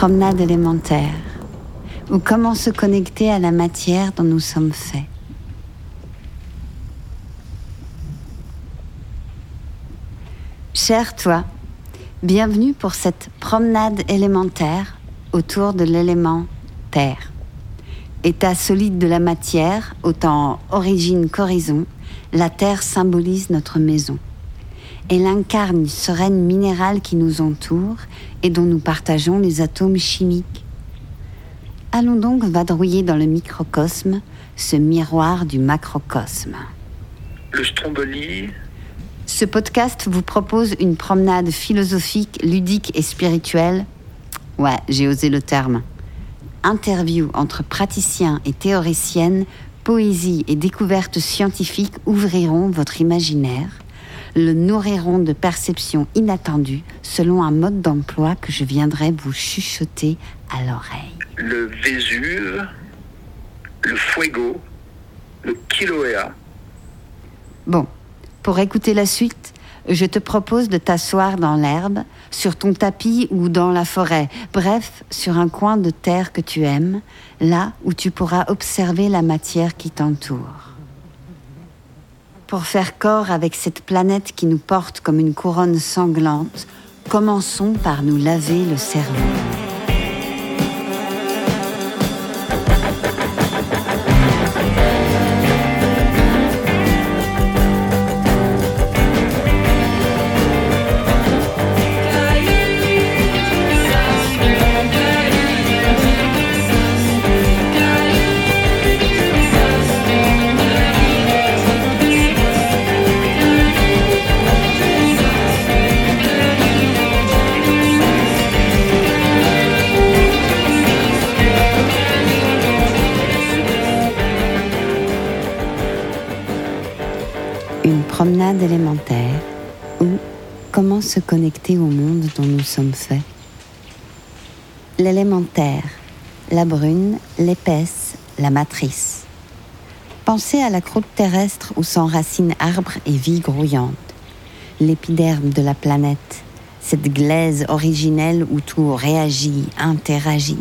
promenade élémentaire, ou comment se connecter à la matière dont nous sommes faits. Cher toi, bienvenue pour cette promenade élémentaire autour de l'élément Terre. État solide de la matière, autant origine qu'horizon, la Terre symbolise notre maison. Elle incarne une sereine minérale qui nous entoure et dont nous partageons les atomes chimiques. Allons donc vadrouiller dans le microcosme, ce miroir du macrocosme. Le Stromboli. Ce podcast vous propose une promenade philosophique, ludique et spirituelle. Ouais, j'ai osé le terme. Interview entre praticiens et théoriciennes, poésie et découvertes scientifiques ouvriront votre imaginaire le nourriront de perceptions inattendues selon un mode d'emploi que je viendrai vous chuchoter à l'oreille. Le Vésuve, le Fuego, le Kilauea. Bon, pour écouter la suite, je te propose de t'asseoir dans l'herbe, sur ton tapis ou dans la forêt, bref, sur un coin de terre que tu aimes, là où tu pourras observer la matière qui t'entoure pour faire corps avec cette planète qui nous porte comme une couronne sanglante, commençons par nous laver le cerveau. Élémentaire ou comment se connecter au monde dont nous sommes faits. L'élémentaire, la brune, l'épaisse, la matrice. Pensez à la croûte terrestre où s'enracinent arbres et vie grouillante, l'épiderme de la planète, cette glaise originelle où tout réagit, interagit.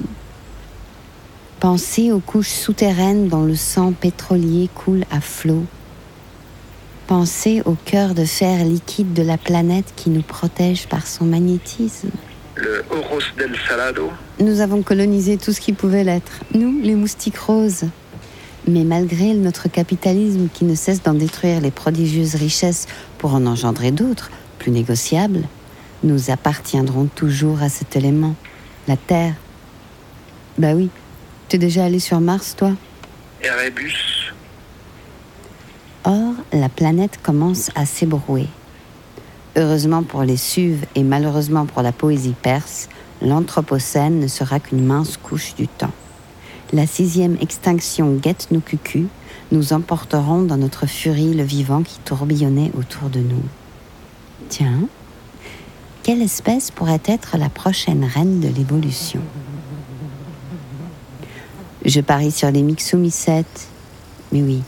Pensez aux couches souterraines dont le sang pétrolier coule à flot Pensez au cœur de fer liquide de la planète qui nous protège par son magnétisme. Le Horos del Salado. Nous avons colonisé tout ce qui pouvait l'être, nous, les moustiques roses. Mais malgré notre capitalisme qui ne cesse d'en détruire les prodigieuses richesses pour en engendrer d'autres, plus négociables, nous appartiendrons toujours à cet élément, la Terre. Bah oui, t'es déjà allé sur Mars, toi? Erebus. Or, la planète commence à s'ébrouer. Heureusement pour les Suves et malheureusement pour la poésie perse, l'Anthropocène ne sera qu'une mince couche du temps. La sixième extinction guette nos cucus, nous emporterons dans notre furie le vivant qui tourbillonnait autour de nous. Tiens, quelle espèce pourrait être la prochaine reine de l'évolution? Je parie sur les myxomycètes. Mais oui,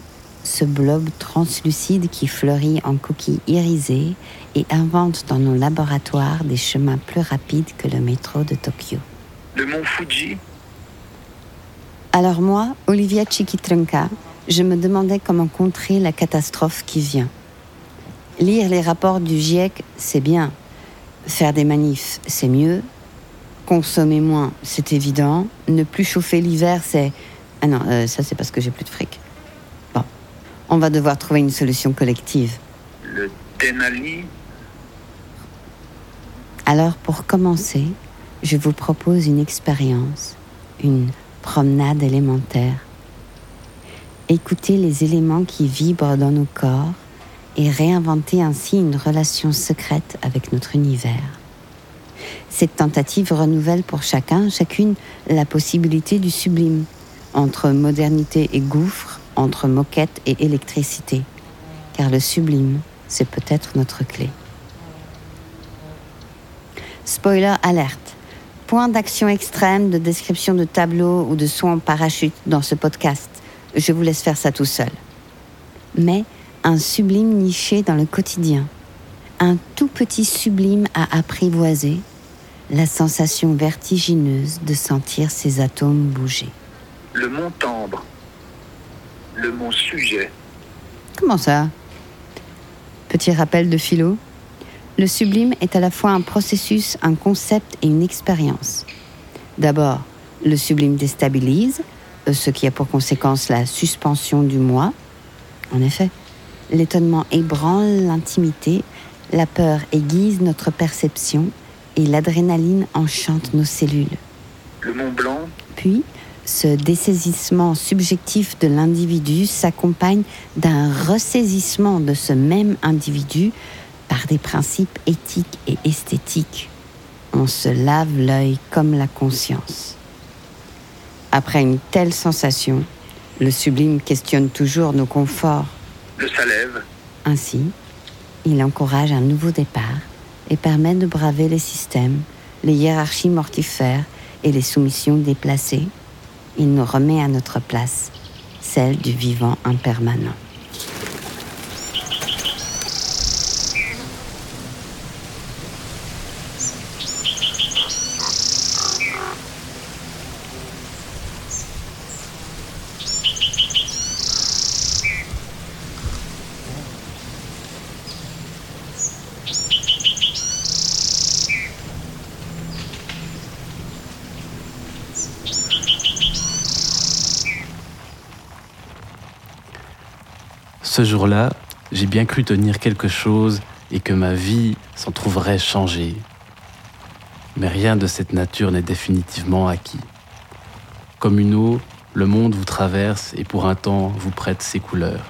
ce blob translucide qui fleurit en coquilles irisées et invente dans nos laboratoires des chemins plus rapides que le métro de Tokyo. Le mont Fuji Alors moi, Olivia Chikitrunka, je me demandais comment contrer la catastrophe qui vient. Lire les rapports du GIEC, c'est bien. Faire des manifs, c'est mieux. Consommer moins, c'est évident. Ne plus chauffer l'hiver, c'est... Ah non, euh, ça c'est parce que j'ai plus de fric. On va devoir trouver une solution collective. Le Denali Alors pour commencer, je vous propose une expérience, une promenade élémentaire. Écoutez les éléments qui vibrent dans nos corps et réinventer ainsi une relation secrète avec notre univers. Cette tentative renouvelle pour chacun, chacune, la possibilité du sublime, entre modernité et gouffre, entre moquette et électricité, car le sublime, c'est peut-être notre clé. Spoiler alerte. Point d'action extrême, de description de tableau ou de saut en parachute dans ce podcast. Je vous laisse faire ça tout seul. Mais un sublime niché dans le quotidien. Un tout petit sublime à apprivoiser. la sensation vertigineuse de sentir ces atomes bouger. Le mont Tambre. Le mont Sujet. Comment ça? Petit rappel de philo. Le sublime est à la fois un processus, un concept et une expérience. D'abord, le sublime déstabilise, euh, ce qui a pour conséquence la suspension du moi. En effet, l'étonnement ébranle l'intimité, la peur aiguise notre perception et l'adrénaline enchante nos cellules. Le Mont Blanc. Puis, ce dessaisissement subjectif de l'individu s'accompagne d'un ressaisissement de ce même individu par des principes éthiques et esthétiques. On se lave l'œil comme la conscience. Après une telle sensation, le sublime questionne toujours nos conforts. Le. Ainsi, il encourage un nouveau départ et permet de braver les systèmes, les hiérarchies mortifères et les soumissions déplacées. Il nous remet à notre place, celle du vivant impermanent. Jour-là, j'ai bien cru tenir quelque chose et que ma vie s'en trouverait changée. Mais rien de cette nature n'est définitivement acquis. Comme une eau, le monde vous traverse et pour un temps vous prête ses couleurs.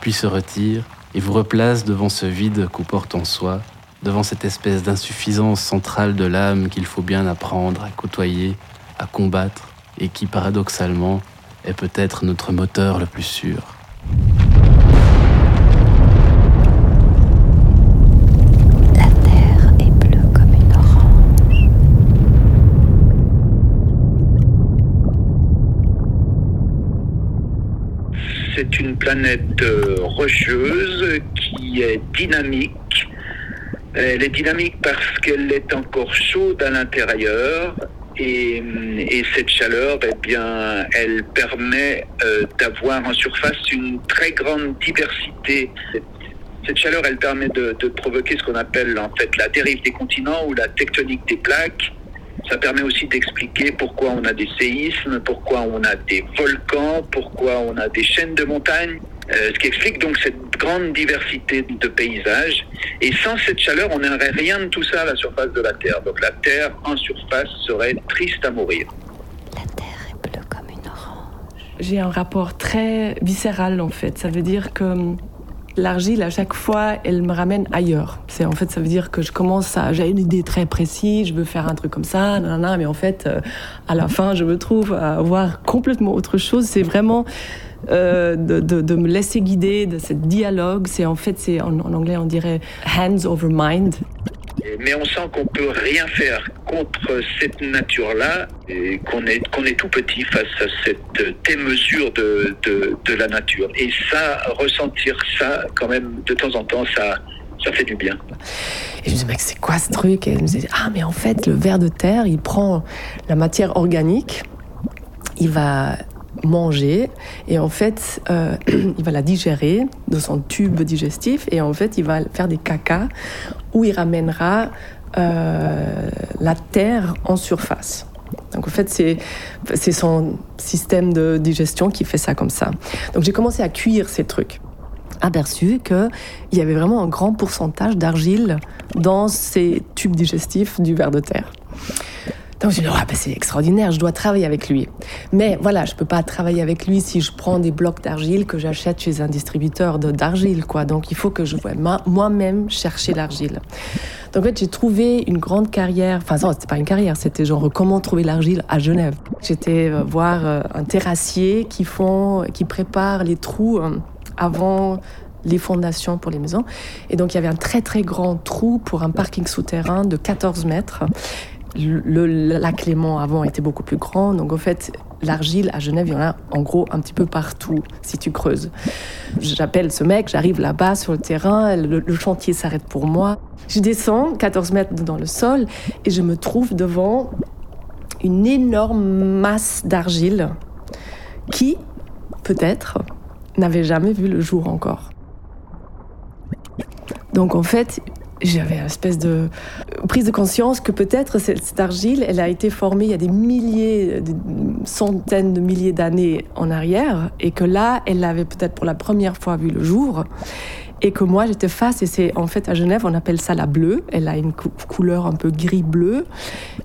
Puis se retire et vous replace devant ce vide qu'on porte en soi, devant cette espèce d'insuffisance centrale de l'âme qu'il faut bien apprendre à côtoyer, à combattre et qui paradoxalement est peut-être notre moteur le plus sûr. La terre est bleue comme une orange. C'est une planète euh, rocheuse qui est dynamique. Elle est dynamique parce qu'elle est encore chaude à l'intérieur et, et cette chaleur, eh bien, elle permet euh, d'avoir en surface une très grande diversité. Cette, cette chaleur, elle permet de, de provoquer ce qu'on appelle en fait la dérive des continents ou la tectonique des plaques. Ça permet aussi d'expliquer pourquoi on a des séismes, pourquoi on a des volcans, pourquoi on a des chaînes de montagnes. Euh, ce qui explique donc cette grande diversité de paysages. Et sans cette chaleur, on n'aurait rien de tout ça à la surface de la Terre. Donc la Terre en surface serait triste à mourir. La terre est bleue comme une orange. J'ai un rapport très viscéral en fait. Ça veut dire que l'argile à chaque fois, elle me ramène ailleurs. C'est en fait, ça veut dire que je commence à, j'ai une idée très précise, je veux faire un truc comme ça, nanana, mais en fait, euh, à la fin, je me trouve à voir complètement autre chose. C'est vraiment euh, de, de- de me laisser guider de ce dialogue. C'est en fait, c'est en, en anglais, on dirait hands over mind. Mais on sent qu'on peut rien faire contre cette nature-là et qu'on est, qu'on est tout petit face à cette démesure de, de, la nature. Et ça, ressentir ça, quand même, de temps en temps, ça, ça fait du bien. Et je me disais, mec, c'est quoi ce truc Et elle me disait, ah, mais en fait, le ver de terre, il prend la matière organique, il va manger, et en fait, euh, il va la digérer de son tube digestif, et en fait, il va faire des cacas où il ramènera euh, la terre en surface. Donc en fait, c'est son système de digestion qui fait ça comme ça. Donc j'ai commencé à cuire ces trucs aperçu qu'il y avait vraiment un grand pourcentage d'argile dans ces tubes digestifs du ver de terre. Donc je me dis, ouais, ben, c'est extraordinaire, je dois travailler avec lui. Mais voilà, je peux pas travailler avec lui si je prends des blocs d'argile que j'achète chez un distributeur d'argile, quoi. Donc il faut que je voie moi-même chercher l'argile. Donc en fait, j'ai trouvé une grande carrière, enfin non, c'était pas une carrière, c'était genre comment trouver l'argile à Genève. J'étais euh, voir euh, un terrassier qui font, qui prépare les trous euh, avant les fondations pour les maisons. Et donc il y avait un très très grand trou pour un parking souterrain de 14 mètres. Le, lac Léman avant était beaucoup plus grand, donc en fait l'argile à Genève, il y en a en gros un petit peu partout si tu creuses. J'appelle ce mec, j'arrive là-bas sur le terrain, le, le chantier s'arrête pour moi. Je descends 14 mètres dans le sol et je me trouve devant une énorme masse d'argile qui, peut-être, n'avait jamais vu le jour encore. Donc en fait, j'avais une espèce de prise de conscience que peut-être cette, argile, elle a été formée il y a des milliers, des centaines de milliers d'années en arrière, et que là, elle avait peut-être pour la première fois vu le jour, et que moi j'étais face, et c'est en fait à Genève, on appelle ça la bleue, elle a une couleur un peu gris-bleu,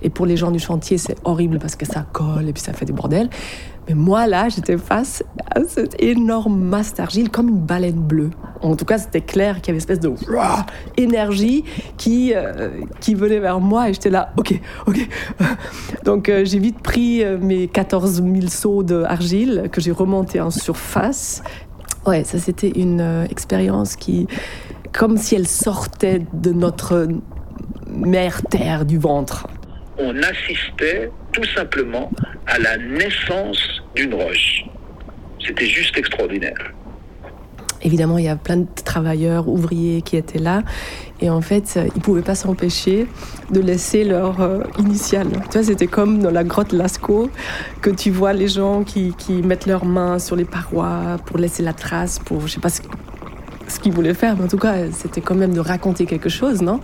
et pour les gens du chantier, c'est horrible parce que ça colle et puis ça fait des bordels. Mais moi, là, j'étais face à cette énorme masse d'argile, comme une baleine bleue. En tout cas, c'était clair qu'il y avait une espèce de énergie qui, euh, qui venait vers moi et j'étais là, ok, ok. Donc, euh, j'ai vite pris euh, mes 14 000 seaux d'argile que j'ai remonté en surface. Ouais, ça, c'était une expérience qui, comme si elle sortait de notre mère terre du ventre on assistait tout simplement à la naissance d'une roche. C'était juste extraordinaire. Évidemment, il y a plein de travailleurs, ouvriers qui étaient là. Et en fait, ils ne pouvaient pas s'empêcher de laisser leur euh, initiale. Tu vois, c'était comme dans la grotte Lascaux, que tu vois les gens qui, mettent leurs mains sur les parois pour laisser la trace, pour, je sais pas ce, ce qu'ils voulaient faire, mais en tout cas, c'était quand même de raconter quelque chose, non?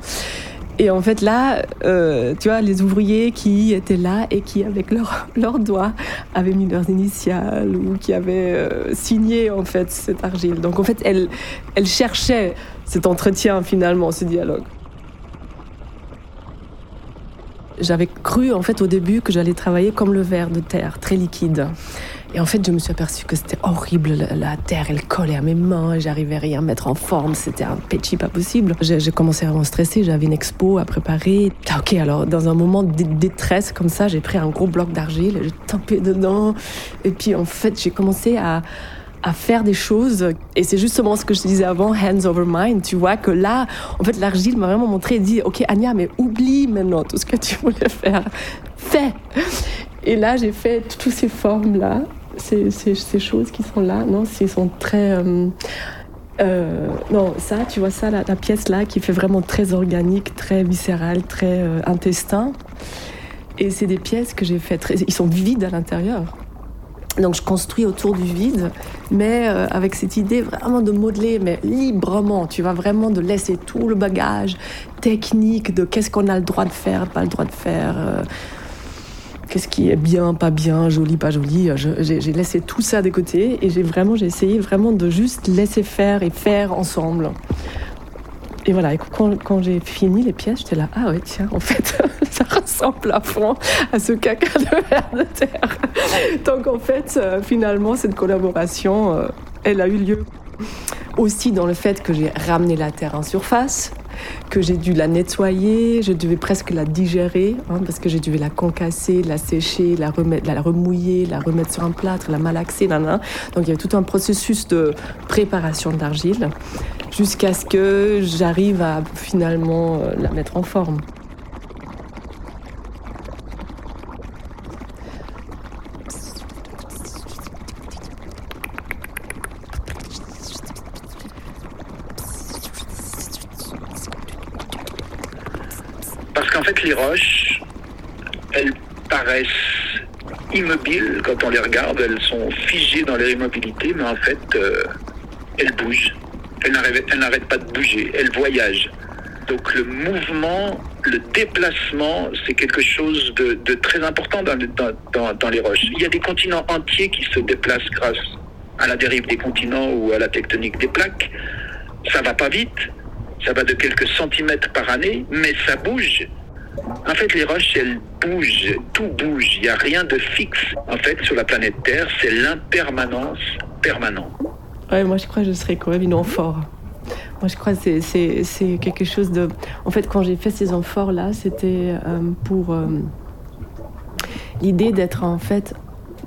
Et en fait, là, euh, tu vois, les ouvriers qui étaient là et qui, avec leurs doigts, avaient mis leurs initiales ou qui avaient euh, signé, en fait, cette argile. Donc, en fait, elle, elle cherchait cet entretien, finalement, ce dialogue. J'avais cru, en fait, au début que j'allais travailler comme le verre de terre, très liquide. Et en fait, je me suis aperçue que c'était horrible. La, terre, elle collait à mes mains. J'arrivais à rien mettre en forme. C'était un petit pas possible. J'ai commencé à me stresser. J'avais une expo à préparer. Ah, ok, alors dans un moment de détresse comme ça, j'ai pris un gros bloc d'argile. J'ai tapé dedans. Et puis en fait, j'ai commencé à faire des choses. Et c'est justement ce que je te disais avant, hands over mind. Tu vois que là, en fait, l'argile m'a vraiment montré dit, OK, Anya, mais oublie maintenant tout ce que tu voulais faire. Fais. Et là, j'ai fait toutes ces formes-là ces, ces, choses qui sont là, non, ils sont très... Euh, euh, non, ça, tu vois ça, la, pièce là, qui fait vraiment très organique, très viscérale, très euh, intestin. Et c'est des pièces que j'ai faites, ils sont vides à l'intérieur. Donc je construis autour du vide, mais avec cette idée vraiment de modeler, mais librement, tu vois, vraiment de laisser tout le bagage technique de qu'est-ce qu'on a le droit de faire, pas le droit de faire qu'est-ce qui est bien, pas bien, joli, pas joli. J'ai laissé tout ça de côté et j'ai vraiment, j'ai essayé vraiment de juste laisser faire et faire ensemble. Et voilà, et quand, j'ai fini les pièces, j'étais là, ah ouais, tiens, en fait, ça ressemble à fond à ce caca de verre de terre. Donc en fait, euh, finalement, cette collaboration, euh, elle a eu lieu aussi dans le fait que j'ai ramené la terre en surface, que j'ai dû la nettoyer, je devais presque la digérer, hein, parce que j'ai dû la concasser, la sécher, la, remouiller, la remettre sur un plâtre, la malaxer, nan, Donc il y avait tout un processus de préparation d'argile jusqu'à ce que j'arrive à finalement euh, la mettre en forme. les roches, elles paraissent immobiles quand on les regarde, elles sont figées dans leur immobilité, mais en fait, euh, elles bougent. Elles n'arrêtent pas de bouger, elles voyagent. Donc le mouvement, le déplacement, c'est quelque chose de, très important dans, dans, les roches. Il y a des continents entiers qui se déplacent grâce à la dérive des continents ou à la tectonique des plaques. Ça va pas vite, ça va de quelques centimètres par année, mais ça bouge. En fait, les roches, elles bougent, tout bouge. Il n'y a rien de fixe, en fait, sur la planète Terre. C'est l'impermanence permanente. Moi, je crois que je serais quand même une amphore. Moi, je crois que c'est quelque chose de... En fait, quand j'ai fait ces amphores-là, c'était euh, pour euh, l'idée d'être, en fait...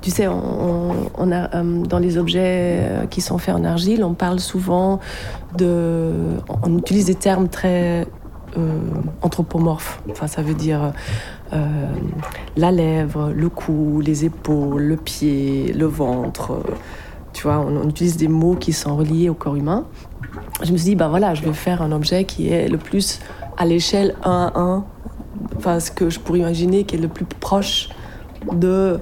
Tu sais, on, a, euh, dans les objets qui sont faits en argile, on parle souvent de... On utilise des termes très euh, anthropomorphe. Enfin, ça veut dire euh, la lèvre, le cou, les épaules, le pied, le ventre. tu vois, on, utilise des mots qui sont reliés au corps humain. Je me suis dit, ben voilà, je vais faire un objet qui est le plus à l'échelle 1 à 1, enfin, ce que je pourrais imaginer qui est le plus proche de,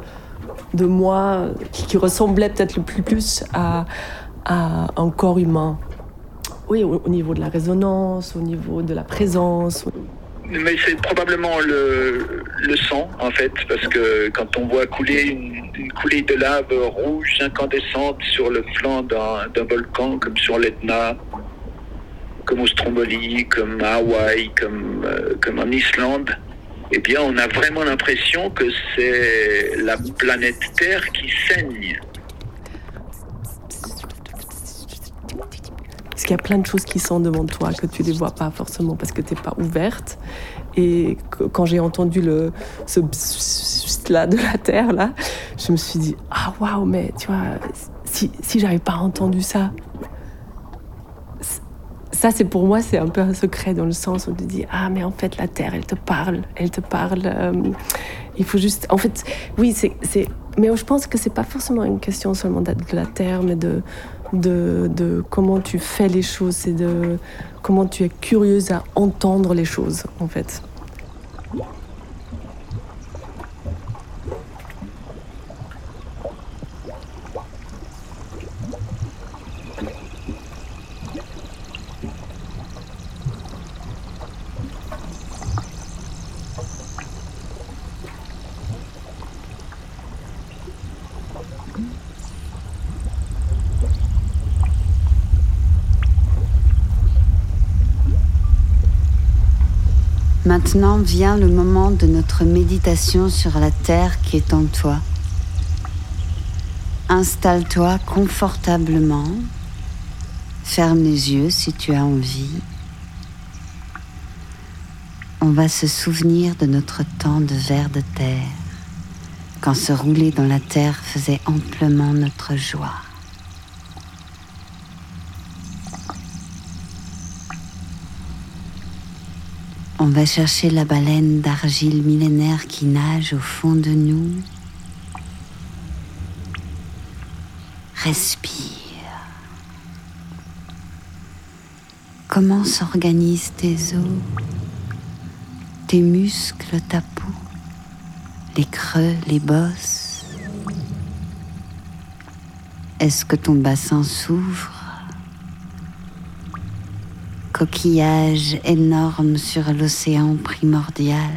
de moi, qui, ressemblait peut-être le plus, plus à, à un corps humain. Oui, au, niveau de la résonance, au niveau de la présence. Mais c'est probablement le, le, sang, en fait, parce que quand on voit couler une, coulée de lave rouge incandescente sur le flanc d'un volcan, comme sur l'Etna, comme au Stromboli, comme à Hawaï, comme, euh, comme en Islande, eh bien, on a vraiment l'impression que c'est la planète Terre qui saigne. Parce qu'il y a plein de choses qui sont devant toi que tu ne vois pas forcément parce que tu n'es pas ouverte. Et quand j'ai entendu le, ce là de la terre là, je me suis dit ah waouh mais tu vois si si j'avais pas entendu ça, ça c'est pour moi c'est un peu un secret dans le sens où te dit ah mais en fait la terre elle te parle, elle te parle. Euh, il faut juste en fait oui c'est mais je pense que c'est pas forcément une question seulement de la terre mais de de, comment tu fais les choses et de comment tu es curieuse à entendre les choses, en fait. Maintenant vient le moment de notre méditation sur la terre qui est en toi. Installe-toi confortablement. Ferme les yeux si tu as envie. On va se souvenir de notre temps de ver de terre, quand se rouler dans la terre faisait amplement notre joie. On va chercher la baleine d'argile millénaire qui nage au fond de nous. Respire. Comment s'organisent tes os, tes muscles, ta peau, les creux, les bosses? Est-ce que ton bassin s'ouvre? Coquillage énorme sur l'océan primordial.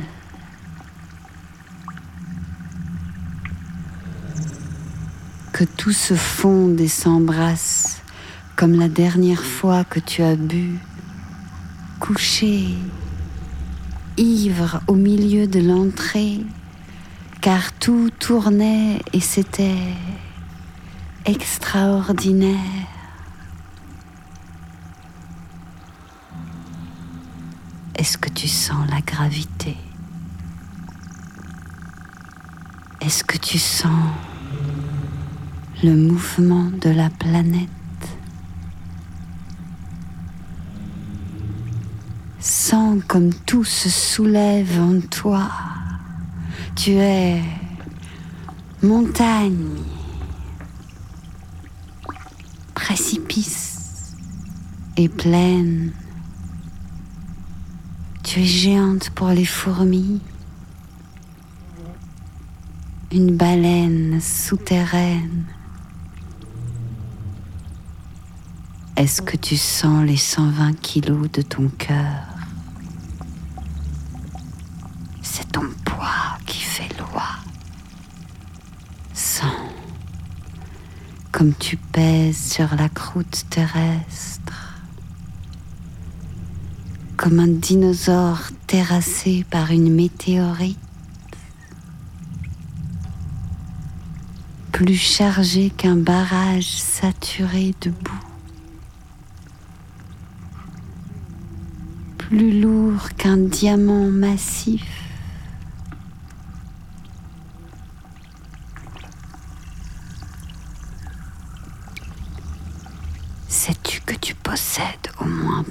Que tout se fonde et s'embrasse comme la dernière fois que tu as bu, couché, ivre au milieu de l'entrée, car tout tournait et c'était extraordinaire. Tu sens la gravité Est-ce que tu sens le mouvement de la planète? Sens comme tout se soulève en toi. Tu es montagne, précipice et plaine. Tu es géante pour les fourmis, une baleine souterraine. Est-ce que tu sens les 120 kilos de ton cœur? C'est ton poids qui fait loi. Sens comme tu pèses sur la croûte terrestre comme un dinosaure terrassé par une météorite, plus chargé qu'un barrage saturé de boue, plus lourd qu'un diamant massif. Sais-tu que tu possèdes au moins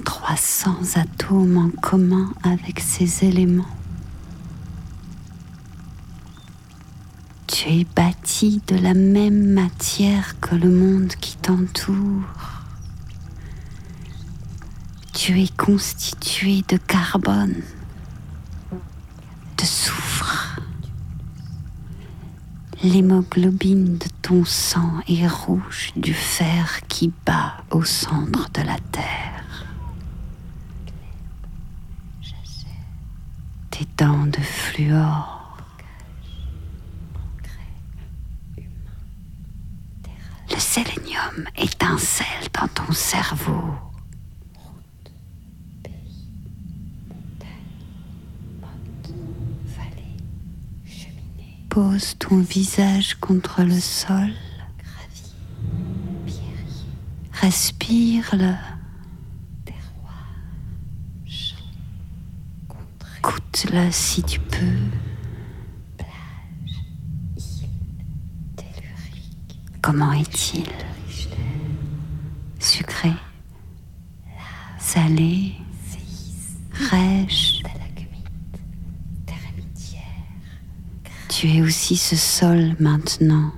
300 atomes en commun avec ces éléments Tu es bâti de la même matière que le monde qui t'entoure. Tu es constitué de carbone, de soufre. L'hémoglobine de ton sang est rouge du fer qui bat au centre de la terre. Tes Le sélénium étincelle dans ton cerveau. Pose ton visage contre le sol. Respire-le. Goûte-le si tu peux. Comment est-il? Sucré? Salé? Rêche Tu es aussi ce sol maintenant,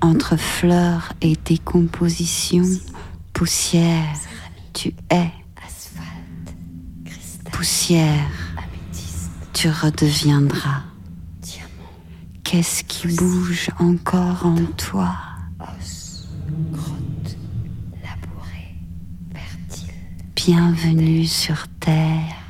entre fleurs et décomposition, poussière, tu es. Poussière, tu redeviendras. Qu'est-ce qui bouge encore en toi? Bienvenue sur Terre.